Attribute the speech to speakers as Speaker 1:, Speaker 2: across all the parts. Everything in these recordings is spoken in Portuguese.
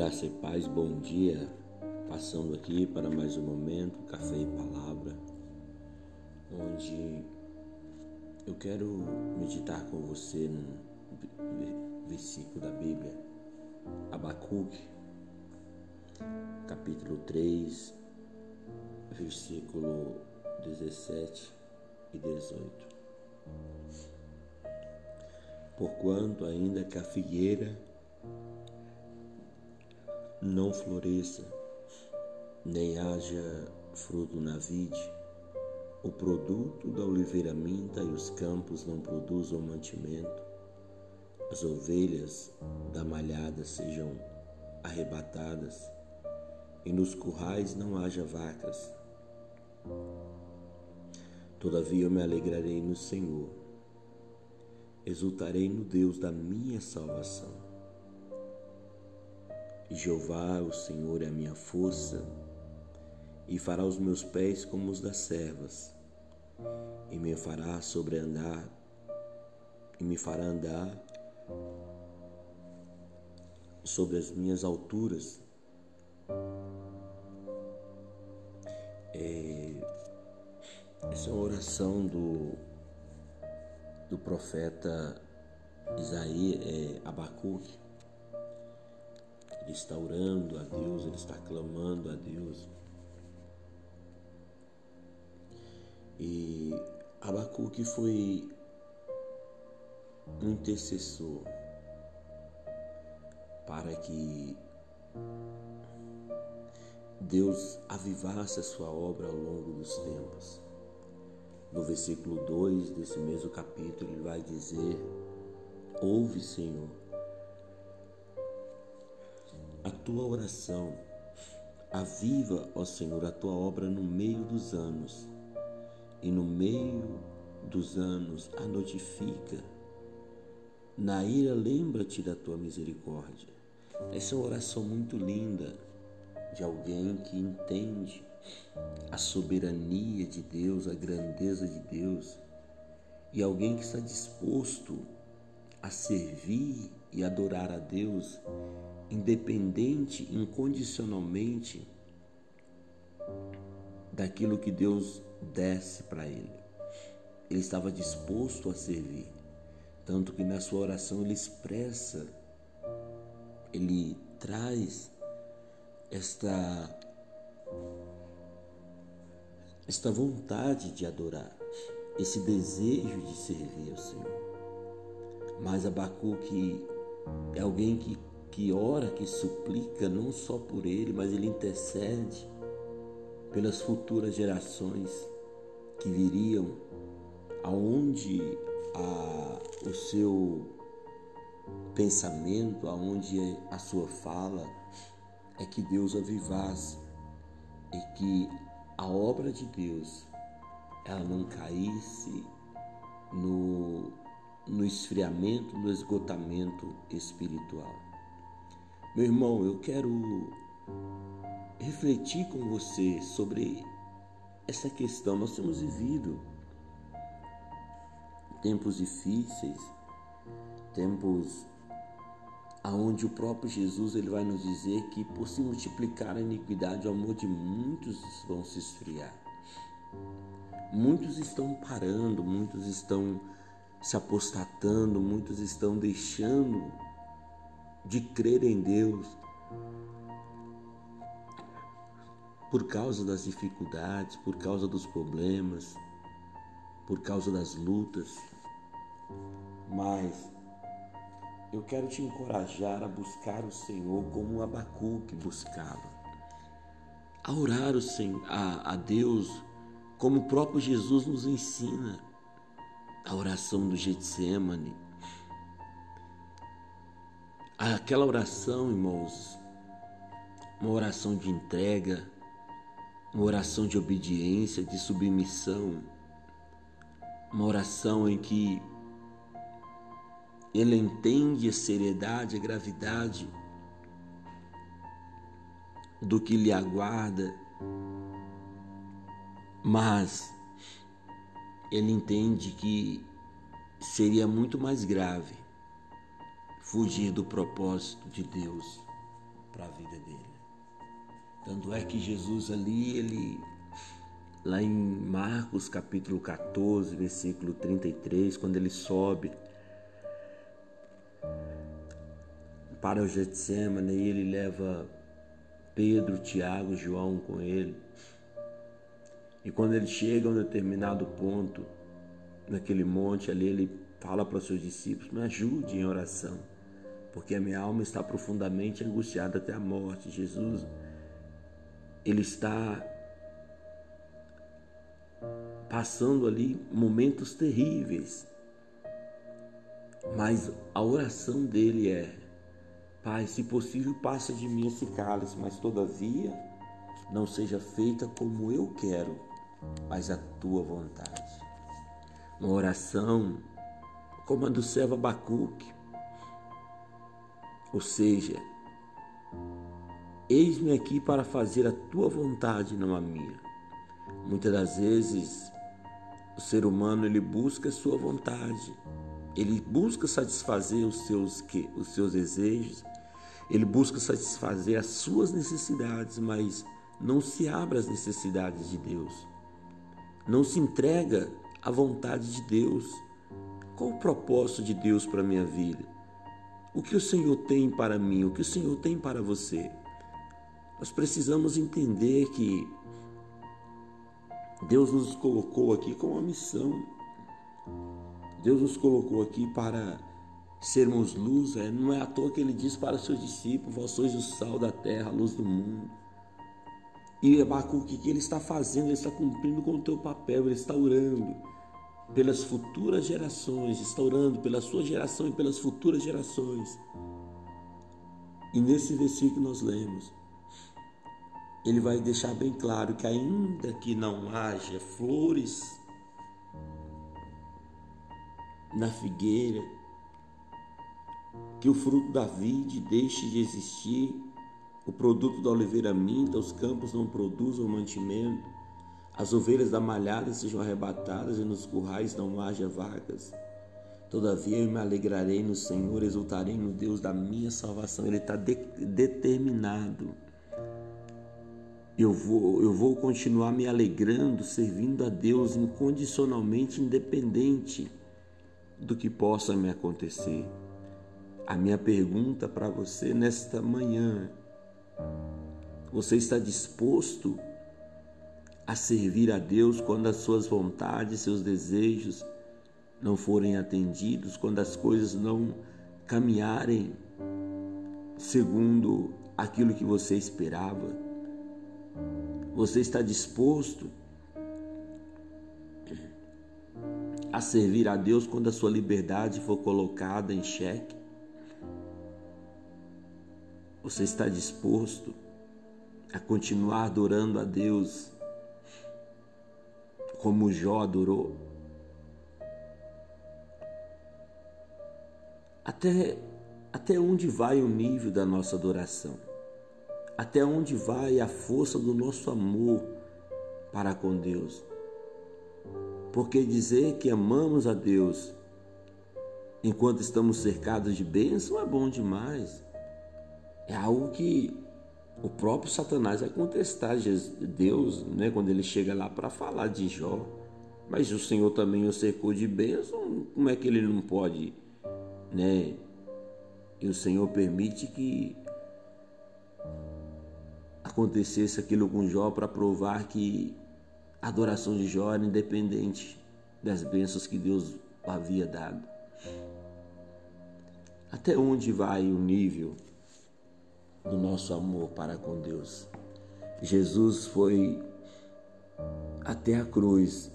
Speaker 1: Graça e paz, bom dia. Passando aqui para mais um momento, Café e Palavra, onde eu quero meditar com você no versículo da Bíblia, Abacuque, capítulo 3, versículo 17 e 18. Porquanto ainda que a figueira não floresça, nem haja fruto na vide, o produto da oliveira minta e os campos não produzam mantimento, as ovelhas da malhada sejam arrebatadas, e nos currais não haja vacas. Todavia eu me alegrarei no Senhor, exultarei no Deus da minha salvação. Jeová, o Senhor, é a minha força, e fará os meus pés como os das servas, e me fará sobreandar, e me fará andar sobre as minhas alturas. É, essa é uma oração do, do profeta Isaías, é, Abacuque está orando a Deus, ele está clamando a Deus. E Abacuque foi um intercessor para que Deus avivasse a sua obra ao longo dos tempos. No versículo 2 desse mesmo capítulo, ele vai dizer: Ouve, Senhor, a tua oração. Aviva, ó Senhor, a tua obra no meio dos anos, e no meio dos anos a notifica. Na ira, lembra-te da tua misericórdia. Essa é uma oração muito linda de alguém que entende a soberania de Deus, a grandeza de Deus, e alguém que está disposto a servir e adorar a Deus independente, incondicionalmente daquilo que Deus desse para ele. Ele estava disposto a servir, tanto que na sua oração ele expressa, ele traz esta esta vontade de adorar, esse desejo de servir ao Senhor. Mas Abacuque é alguém que que ora, que suplica não só por ele, mas ele intercede pelas futuras gerações que viriam, aonde a, o seu pensamento, aonde a sua fala é que Deus avivasse e que a obra de Deus ela não caísse no, no esfriamento, no esgotamento espiritual. Meu irmão, eu quero refletir com você sobre essa questão. Nós temos vivido tempos difíceis, tempos aonde o próprio Jesus ele vai nos dizer que por se multiplicar a iniquidade, o amor de muitos vão se esfriar. Muitos estão parando, muitos estão se apostatando, muitos estão deixando de crer em Deus por causa das dificuldades, por causa dos problemas, por causa das lutas. Mas eu quero te encorajar a buscar o Senhor como o Abacuque buscava, a orar o Senhor, a, a Deus como o próprio Jesus nos ensina, a oração do Getsemane Aquela oração, irmãos, uma oração de entrega, uma oração de obediência, de submissão, uma oração em que ele entende a seriedade, a gravidade do que lhe aguarda, mas ele entende que seria muito mais grave fugir do propósito de Deus. para a vida dele. Tanto é que Jesus ali, ele lá em Marcos capítulo 14, versículo 33, quando ele sobe para o Getsemane e ele leva Pedro, Tiago, João com ele. E quando ele chega a um determinado ponto, naquele monte ali, ele fala para os seus discípulos: Me ajude em oração, porque a minha alma está profundamente angustiada até a morte. Jesus, ele está passando ali momentos terríveis, mas a oração dele é: Pai, se possível, passa de mim esse cálice, mas todavia não seja feita como eu quero, mas a tua vontade. Uma oração como a do servo Abacuque, ou seja, eis-me aqui para fazer a tua vontade, não a minha. Muitas das vezes o ser humano ele busca a sua vontade, ele busca satisfazer os seus, os seus desejos, ele busca satisfazer as suas necessidades, mas não se abre às necessidades de Deus. Não se entrega à vontade de Deus. Qual o propósito de Deus para a minha vida? O que o Senhor tem para mim? O que o Senhor tem para você? Nós precisamos entender que Deus nos colocou aqui com uma missão. Deus nos colocou aqui para sermos luz, é, não é à toa que ele diz para os seus discípulos: Vós sois o sal da terra, a luz do mundo. E Abacuque, o que ele está fazendo? Ele está cumprindo com o teu papel, ele está orando pelas futuras gerações, está orando pela sua geração e pelas futuras gerações. E nesse versículo nós lemos, ele vai deixar bem claro que ainda que não haja flores na figueira, que o fruto da vide deixe de existir, o produto da oliveira minta, os campos não produzam mantimento, as ovelhas da malhada sejam arrebatadas e nos currais não haja vacas. Todavia eu me alegrarei no Senhor, exultarei no Deus da minha salvação. Ele está de, determinado. Eu vou, eu vou continuar me alegrando, servindo a Deus incondicionalmente, independente do que possa me acontecer. A minha pergunta para você nesta manhã: você está disposto a servir a Deus quando as suas vontades, seus desejos não forem atendidos, quando as coisas não caminharem segundo aquilo que você esperava? Você está disposto a servir a Deus quando a sua liberdade for colocada em xeque? Você está disposto a continuar adorando a Deus como Jó adorou? Até, até onde vai o nível da nossa adoração? Até onde vai a força do nosso amor para com Deus? Porque dizer que amamos a Deus enquanto estamos cercados de bênção é bom demais. É algo que o próprio Satanás vai contestar Deus, né, quando ele chega lá para falar de Jó. Mas o Senhor também o cercou de bênção, como é que ele não pode, né? E o Senhor permite que acontecesse aquilo com Jó para provar que a adoração de Jó era independente das bênçãos que Deus havia dado. Até onde vai o nível do nosso amor para com Deus. Jesus foi até a cruz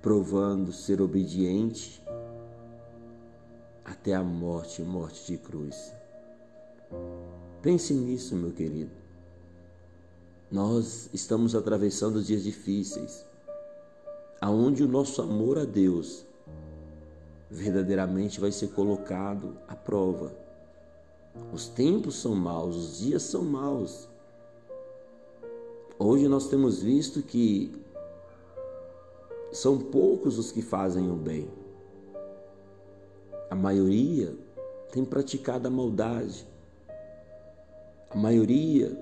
Speaker 1: provando ser obediente até a morte morte de cruz. Pense nisso, meu querido. Nós estamos atravessando dias difíceis, aonde o nosso amor a Deus verdadeiramente vai ser colocado à prova os tempos são maus, os dias são maus. Hoje nós temos visto que são poucos os que fazem o bem. A maioria tem praticado a maldade. A maioria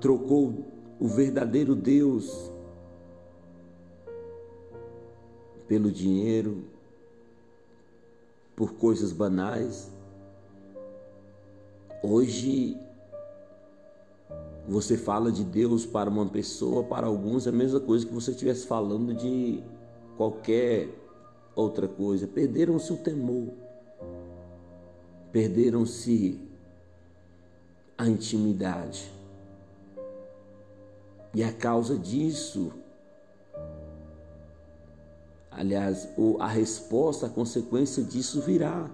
Speaker 1: trocou o verdadeiro Deus pelo dinheiro, por coisas banais. Hoje você fala de Deus para uma pessoa, para alguns é a mesma coisa que você estivesse falando de qualquer outra coisa. Perderam-se o temor, perderam-se a intimidade. E a causa disso, aliás, a resposta, a consequência disso virá.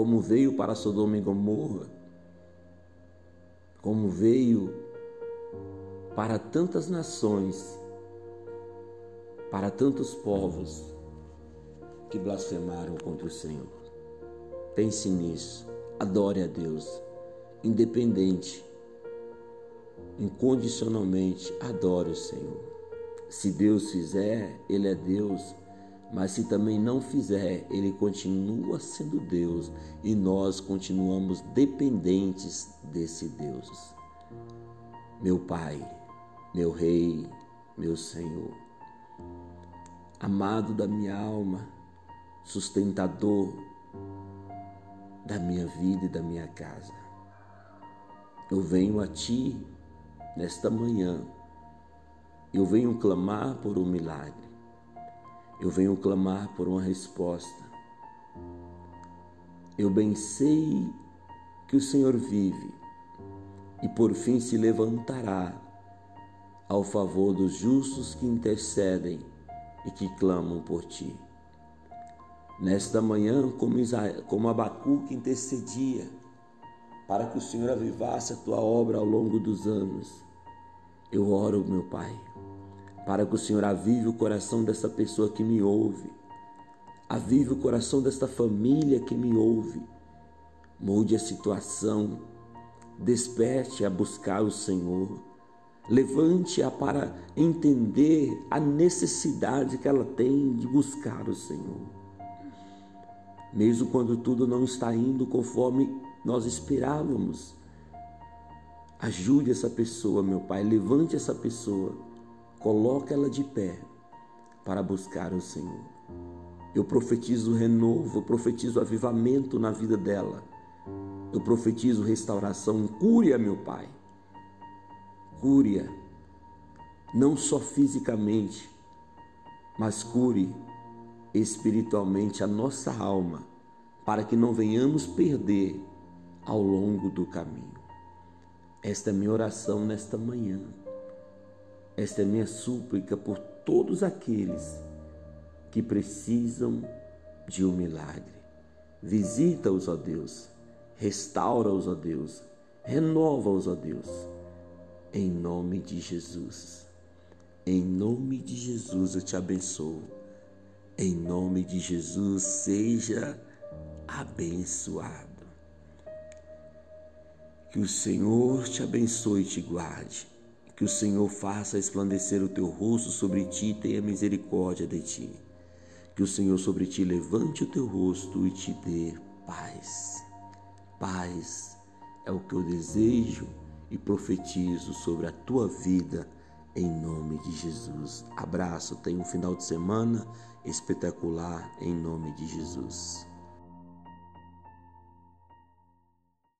Speaker 1: Como veio para Sodoma e Gomorra, como veio para tantas nações, para tantos povos que blasfemaram contra o Senhor. Pense nisso, adore a Deus, independente, incondicionalmente, adore o Senhor. Se Deus fizer, Ele é Deus, mas se também não fizer, Ele continua sendo Deus e nós continuamos dependentes desse Deus. Meu Pai, meu Rei, meu Senhor, amado da minha alma, sustentador da minha vida e da minha casa. Eu venho a Ti nesta manhã, eu venho clamar por um milagre, eu venho clamar por uma resposta. Eu bem sei que o Senhor vive e por fim se levantará ao favor dos justos que intercedem e que clamam por ti. Nesta manhã, como, Isaías, como intercedia para que o Senhor avivasse a tua obra ao longo dos anos, eu oro, meu Pai, para que o Senhor avive o coração dessa pessoa que me ouve, avive o coração desta família que me ouve, mude a situação, desperte a buscar o Senhor, levante-a para entender a necessidade que ela tem de buscar o Senhor. Mesmo quando tudo não está indo conforme nós esperávamos, ajude essa pessoa, meu Pai, levante essa pessoa, coloque ela de pé para buscar o Senhor. Eu profetizo renovo, eu profetizo avivamento na vida dela eu profetizo restauração. Cúria, meu Pai. Cúria. Não só fisicamente, mas cure espiritualmente a nossa alma, para que não venhamos perder ao longo do caminho. Esta é minha oração nesta manhã. Esta é minha súplica por todos aqueles que precisam de um milagre. Visita-os, ó Deus Restaura-os, ó Deus. Renova-os, ó Deus. Em nome de Jesus. Em nome de Jesus eu te abençoo. Em nome de Jesus seja abençoado. Que o Senhor te abençoe e te guarde. Que o Senhor faça resplandecer o teu rosto sobre ti e tenha misericórdia de ti. Que o Senhor sobre ti levante o teu rosto e te dê paz paz é o que eu desejo e profetizo sobre a tua vida em nome de Jesus. Abraço, tenha um final de semana espetacular em nome de Jesus.